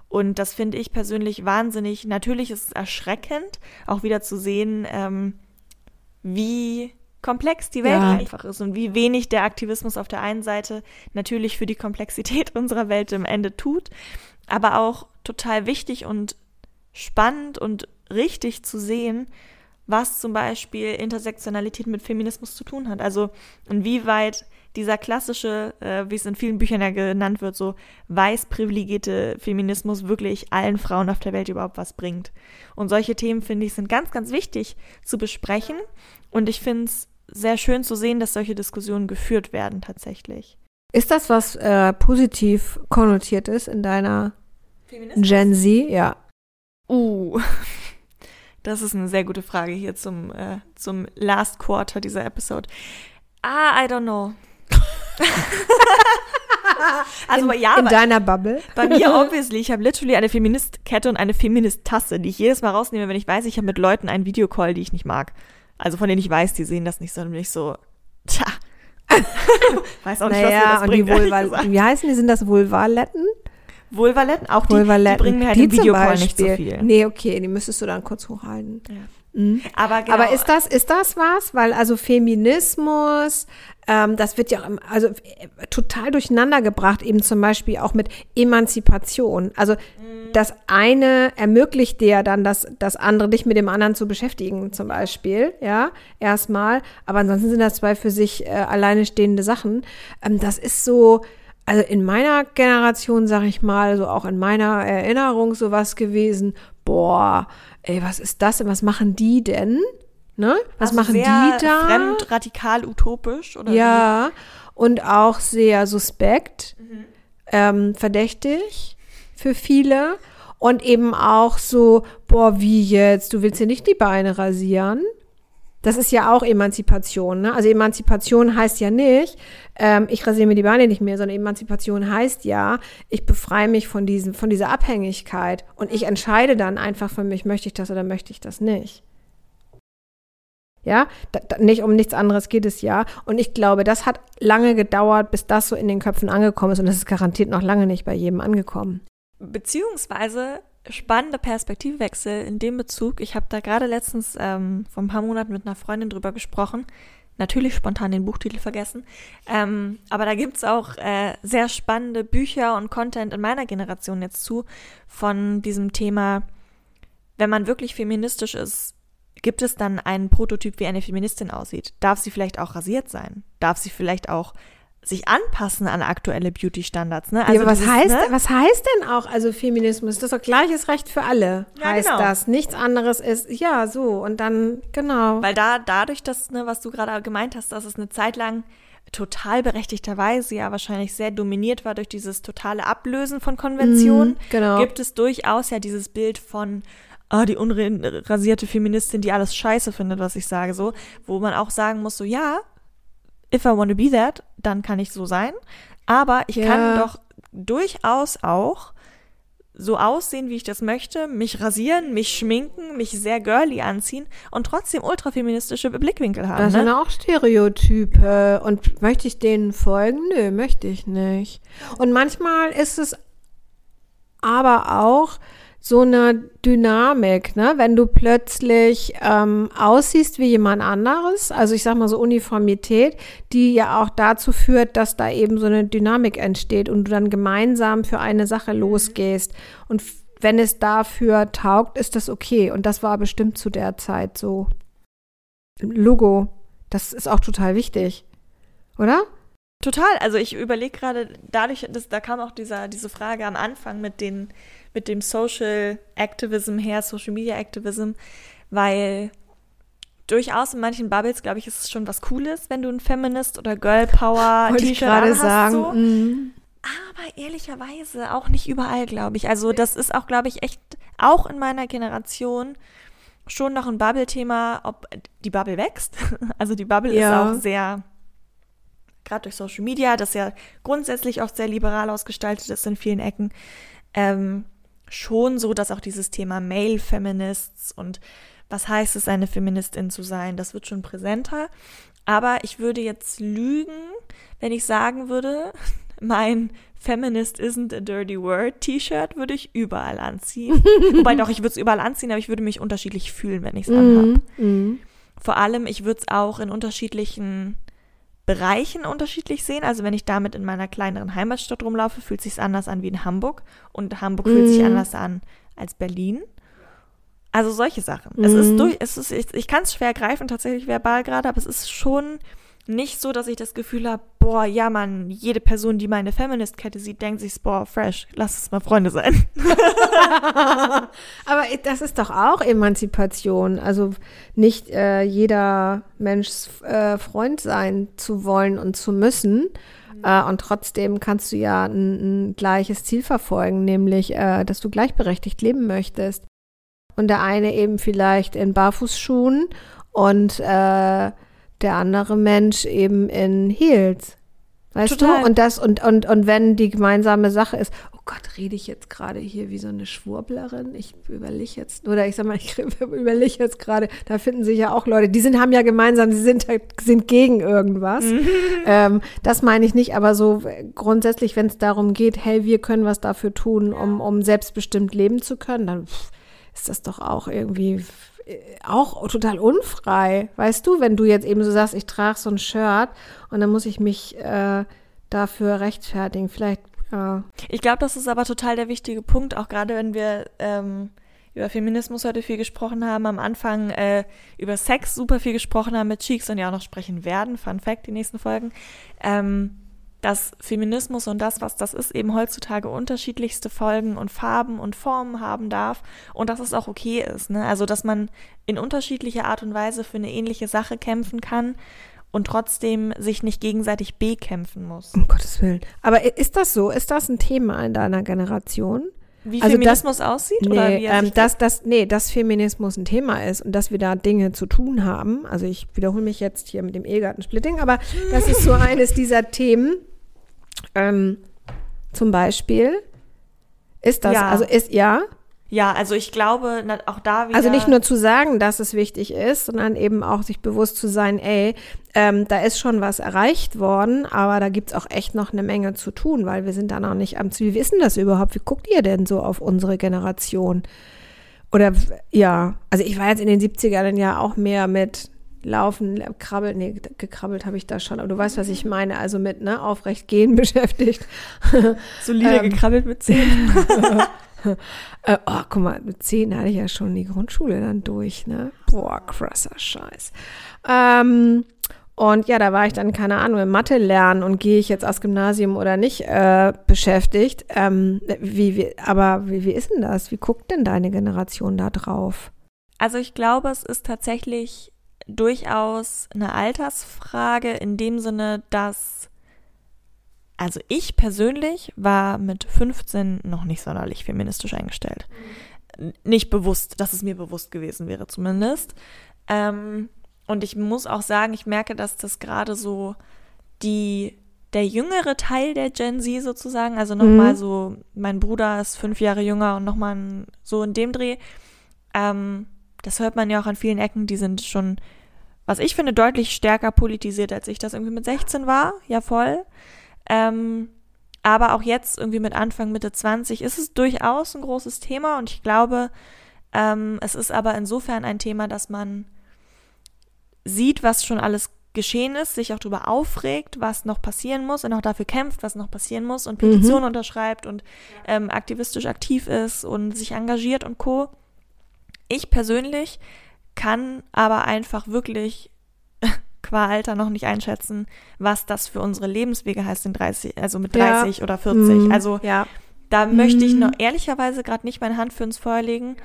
Und das finde ich persönlich wahnsinnig. Natürlich ist es erschreckend, auch wieder zu sehen, ähm, wie komplex die Welt ja. einfach ist und wie wenig der Aktivismus auf der einen Seite natürlich für die Komplexität unserer Welt im Ende tut, aber auch total wichtig und spannend und richtig zu sehen, was zum Beispiel Intersektionalität mit Feminismus zu tun hat. Also inwieweit dieser klassische, äh, wie es in vielen Büchern ja genannt wird, so weiß privilegierte Feminismus wirklich allen Frauen auf der Welt überhaupt was bringt. Und solche Themen, finde ich, sind ganz, ganz wichtig zu besprechen. Und ich finde es sehr schön zu sehen, dass solche Diskussionen geführt werden tatsächlich. Ist das, was äh, positiv konnotiert ist in deiner Gen Z? Ja. Uh. Das ist eine sehr gute Frage hier zum, äh, zum Last Quarter dieser Episode. Ah, I don't know. also in, ja, in deiner Bubble. Bei mir obviously, ich habe literally eine Feministkette und eine Feministtasse, die ich jedes Mal rausnehme, wenn ich weiß, ich habe mit Leuten einen Videocall, die ich nicht mag. Also von denen ich weiß, die sehen das nicht, sondern ich so, tja. weiß auch nicht, naja, was das und bringt, die Vulva, wie heißen die? Sind das Vulvaletten? Vulvaletten, auch die, Vulvaletten. die bringen mir halt die im Videocall nicht so viel. Nee, okay, die müsstest du dann kurz hochhalten. Ja. Mhm. Aber, genau. Aber ist das, ist das was? Weil also Feminismus, ähm, das wird ja auch also total durcheinander gebracht, eben zum Beispiel auch mit Emanzipation. Also mhm. das eine ermöglicht dir dann das, das andere, dich mit dem anderen zu beschäftigen, zum Beispiel, ja, erstmal. Aber ansonsten sind das zwei für sich äh, alleine stehende Sachen. Ähm, das ist so, also in meiner Generation, sag ich mal, so auch in meiner Erinnerung sowas gewesen, boah, ey, was ist das denn? Was machen die denn? Ne? Was also machen die da? Fremd, radikal, utopisch, oder? Ja, wie? und auch sehr suspekt, mhm. ähm, verdächtig für viele. Und eben auch so, boah, wie jetzt? Du willst dir nicht die Beine rasieren? Das ist ja auch Emanzipation. Ne? Also Emanzipation heißt ja nicht, ähm, ich rasiere mir die Beine nicht mehr, sondern Emanzipation heißt ja, ich befreie mich von, diesem, von dieser Abhängigkeit und ich entscheide dann einfach für mich, möchte ich das oder möchte ich das nicht. Ja, da, da, nicht um nichts anderes geht es ja. Und ich glaube, das hat lange gedauert, bis das so in den Köpfen angekommen ist. Und das ist garantiert noch lange nicht bei jedem angekommen. Beziehungsweise spannende Perspektivwechsel in dem Bezug. Ich habe da gerade letztens ähm, vor ein paar Monaten mit einer Freundin drüber gesprochen. Natürlich spontan den Buchtitel vergessen. Ähm, aber da gibt's auch äh, sehr spannende Bücher und Content in meiner Generation jetzt zu von diesem Thema, wenn man wirklich feministisch ist, gibt es dann einen Prototyp, wie eine Feministin aussieht? Darf sie vielleicht auch rasiert sein? Darf sie vielleicht auch sich anpassen an aktuelle Beauty-Standards. Ne? Also ja, was heißt, ne? was heißt denn auch, also Feminismus? Das ist doch gleiches Recht für alle, ja, heißt genau. das. Nichts anderes ist, ja, so und dann, genau. Weil da, dadurch, dass, ne, was du gerade gemeint hast, dass es eine Zeit lang total berechtigterweise ja wahrscheinlich sehr dominiert war durch dieses totale Ablösen von Konventionen, mm, genau. gibt es durchaus ja dieses Bild von ah, die unrasierte Feministin, die alles scheiße findet, was ich sage, so, wo man auch sagen muss, so, ja, if I want to be that, dann kann ich so sein. Aber ich ja. kann doch durchaus auch so aussehen, wie ich das möchte, mich rasieren, mich schminken, mich sehr girly anziehen und trotzdem ultrafeministische Blickwinkel haben. Das ne? sind auch Stereotype. Und möchte ich denen folgen? Nö, möchte ich nicht. Und manchmal ist es aber auch so eine Dynamik, ne? Wenn du plötzlich ähm, aussiehst wie jemand anderes, also ich sag mal so Uniformität, die ja auch dazu führt, dass da eben so eine Dynamik entsteht und du dann gemeinsam für eine Sache losgehst. Und wenn es dafür taugt, ist das okay. Und das war bestimmt zu der Zeit so. Logo, das ist auch total wichtig, oder? Total. Also ich überlege gerade, dadurch, dass, da kam auch dieser, diese Frage am Anfang mit den mit dem Social Activism her, Social Media Activism, weil durchaus in manchen Bubbles, glaube ich, ist es schon was Cooles, wenn du ein Feminist oder Girl Power T-Shirt gerade sagen. So. Mm. Aber ehrlicherweise auch nicht überall, glaube ich. Also das ist auch, glaube ich, echt auch in meiner Generation schon noch ein Bubble-Thema, ob die Bubble wächst. Also die Bubble Ja. ist auch sehr, gerade durch Social Media, das ja grundsätzlich auch sehr liberal ausgestaltet ist in vielen Ecken, ähm, schon so, dass auch dieses Thema Male Feminists und was heißt es, eine Feministin zu sein, das wird schon präsenter. Aber ich würde jetzt lügen, wenn ich sagen würde, mein Feminist isn't a dirty word T-Shirt würde ich überall anziehen. Wobei doch, ich würde es überall anziehen, aber ich würde mich unterschiedlich fühlen, wenn ich es anhabe. Mm, mm. Vor allem, ich würde es auch in unterschiedlichen Bereichen unterschiedlich sehen. Also wenn ich damit in meiner kleineren Heimatstadt rumlaufe, fühlt sich anders an wie in Hamburg. Und Hamburg fühlt sich Mhm. anders an als Berlin. Also solche Sachen. Es ist Mhm. durch, es ist, ich, ich kann es schwer greifen, tatsächlich verbal gerade, aber es ist schon nicht so, dass ich das Gefühl habe, boah, ja Mann, jede Person, die meine Feminist-Kette sieht, denkt sich, boah, fresh, lass es mal Freunde sein. Aber das ist doch auch Emanzipation. Also nicht äh, jeder Mensch äh, Freund sein zu wollen und zu müssen. Äh, und trotzdem kannst du ja ein, ein gleiches Ziel verfolgen, nämlich, äh, dass du gleichberechtigt leben möchtest. Und der eine eben vielleicht in Barfußschuhen und äh, der andere Mensch eben in Heels. Weißt Total. du? Und das, und, und, und wenn die gemeinsame Sache ist, oh Gott, rede ich jetzt gerade hier wie so eine Schwurblerin? Ich überlege jetzt, oder ich sag mal, ich überlege jetzt gerade, da finden sich ja auch Leute, die sind, haben ja gemeinsam, sie sind, sind gegen irgendwas. ähm, das meine ich nicht, aber so grundsätzlich, wenn es darum geht, hey, wir können was dafür tun, um, um selbstbestimmt leben zu können, dann ist das doch auch irgendwie auch total unfrei. Weißt du, wenn du jetzt eben so sagst, ich trage so ein Shirt und dann muss ich mich äh, dafür rechtfertigen. Vielleicht, äh, Ich glaube, das ist aber total der wichtige Punkt, auch gerade wenn wir ähm, über Feminismus heute viel gesprochen haben, am Anfang äh, über Sex super viel gesprochen haben mit Cheeks und ja auch noch sprechen werden, Fun Fact, die nächsten Folgen, ähm, dass Feminismus und das, was das ist, eben heutzutage unterschiedlichste Folgen und Farben und Formen haben darf und dass es auch okay ist. Ne? Also, dass man in unterschiedlicher Art und Weise für eine ähnliche Sache kämpfen kann und trotzdem sich nicht gegenseitig bekämpfen muss. um Gottes Willen. Aber ist das so? Ist das ein Thema in deiner Generation? Wie Also das- Feminismus aussieht? oder Nee, wie er ähm, dass, dass, nee, dass Feminismus ein Thema ist und dass wir da Dinge zu tun haben. Also ich wiederhole mich jetzt hier mit dem Ehegattensplitting, aber das ist so eines dieser Themen. Ähm, zum Beispiel ist das, Ja. also ist ja, Ja, also ich glaube, auch da wieder. also nicht nur zu sagen, dass es wichtig ist, sondern eben auch sich bewusst zu sein, ey, ähm, da ist schon was erreicht worden, aber da gibt's auch echt noch eine Menge zu tun, weil wir sind da noch nicht am Ziel. Wie ist denn das überhaupt? Wie guckt ihr denn so auf unsere Generation? Oder ja, also ich war jetzt in den 70ern ja auch mehr mit Laufen, Krabbeln, nee, gekrabbelt habe ich da schon, aber du weißt, was ich meine, also mit ne, aufrecht gehen beschäftigt. solide ähm, gekrabbelt mit Zehen. Äh, oh, guck mal, mit zehn hatte ich ja schon die Grundschule dann durch, ne? Boah, krasser Scheiß. Ähm, und ja, da war ich dann, keine Ahnung, im Mathe lernen und gehe ich jetzt aufs Gymnasium oder nicht äh, beschäftigt. Ähm, wie, wie, aber wie, wie ist denn das? Wie guckt denn deine Generation da drauf? Also ich glaube, es ist tatsächlich durchaus eine Altersfrage in dem Sinne, dass also ich persönlich war mit 15 noch nicht sonderlich feministisch eingestellt. Nicht bewusst, dass es mir bewusst gewesen wäre zumindest. Ähm, und ich muss auch sagen, ich merke, dass das gerade so die der jüngere Teil der Gen Z sozusagen, also nochmal Mhm. so, mein Bruder ist fünf Jahre jünger und nochmal so in dem Dreh. Ähm, das hört man ja auch an vielen Ecken, die sind schon, was ich finde, deutlich stärker politisiert, als ich das irgendwie mit 16 war, ja voll. Ähm, aber auch jetzt irgendwie mit Anfang, Mitte 20 ist es durchaus ein großes Thema und ich glaube, ähm, es ist aber insofern ein Thema, dass man sieht, was schon alles geschehen ist, sich auch darüber aufregt, was noch passieren muss und auch dafür kämpft, was noch passieren muss und Petitionen unterschreibt und ähm, aktivistisch aktiv ist und sich engagiert und co. Ich persönlich kann aber einfach wirklich qua Alter noch nicht einschätzen, was das für unsere Lebenswege heißt in 30, also mit Ja. 30 oder 40. Mhm. Also ja. da möchte ich Mhm. noch ehrlicherweise gerade nicht meine Hand für uns Feuer legen,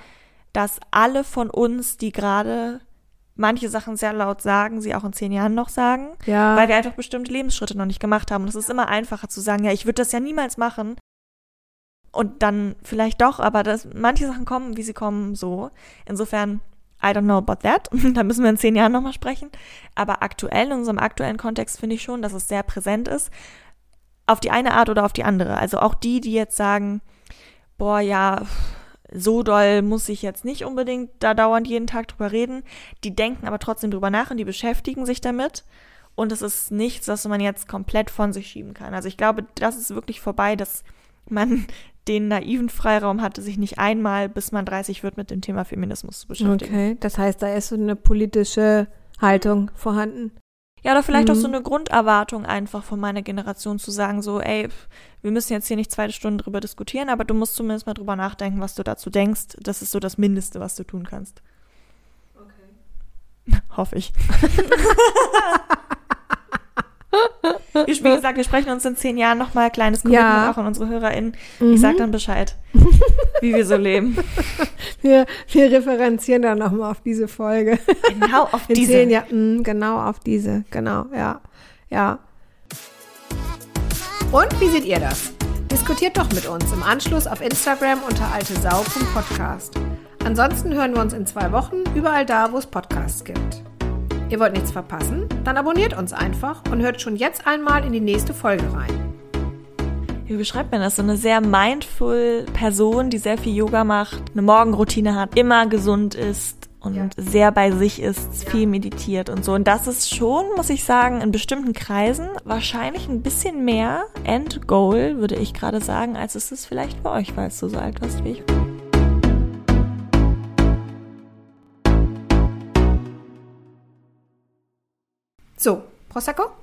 dass alle von uns, die gerade manche Sachen sehr laut sagen, sie auch in zehn Jahren noch sagen, Ja. weil wir einfach bestimmte Lebensschritte noch nicht gemacht haben. Und es ist immer einfacher zu sagen, ja, ich würde das ja niemals machen. Und dann vielleicht doch, aber das, manche Sachen kommen, wie sie kommen, so. Insofern, I don't know about that. da müssen wir in zehn Jahren nochmal sprechen. Aber aktuell, in unserem aktuellen Kontext, finde ich schon, dass es sehr präsent ist. Auf die eine Art oder auf die andere. Also auch die, die jetzt sagen, boah, ja, so doll muss ich jetzt nicht unbedingt da dauernd jeden Tag drüber reden. Die denken aber trotzdem drüber nach und die beschäftigen sich damit. Und es ist nichts, was man jetzt komplett von sich schieben kann. Also ich glaube, das ist wirklich vorbei, dass man den naiven Freiraum hatte, sich nicht einmal, bis man 30 wird, mit dem Thema Feminismus zu beschäftigen. Okay, das heißt, da ist so eine politische Haltung vorhanden. Ja, oder vielleicht auch Mhm. so eine Grunderwartung einfach von meiner Generation zu sagen, so, ey, wir müssen jetzt hier nicht zwei Stunden drüber diskutieren, aber du musst zumindest mal drüber nachdenken, was du dazu denkst. Das ist so das Mindeste, was du tun kannst. Okay. Hoffe ich. Wie wie gesagt, wir sprechen uns in zehn Jahren nochmal kleines Commitment Ja. auch an unsere HörerInnen. Mhm. Ich sag dann Bescheid, wie wir so leben. Wir, wir referenzieren dann nochmal auf diese Folge. Genau auf In diese. zehn Jahren, mm, genau auf diese, genau, ja, ja. Und wie seht ihr das? Diskutiert doch mit uns im Anschluss auf Instagram unter altesau.podcast. Ansonsten hören wir uns in zwei Wochen überall da, wo es Podcasts gibt. Ihr wollt nichts verpassen? Dann abonniert uns einfach und hört schon jetzt einmal in die nächste Folge rein. Wie beschreibt man das? So eine sehr mindful Person, die sehr viel Yoga macht, eine Morgenroutine hat, immer gesund ist und Ja. sehr bei sich ist, viel meditiert und so. Und das ist schon, muss ich sagen, in bestimmten Kreisen wahrscheinlich ein bisschen mehr Endgoal, würde ich gerade sagen, als es ist vielleicht bei euch, falls du so alt warst wie ich. So, Prosecco?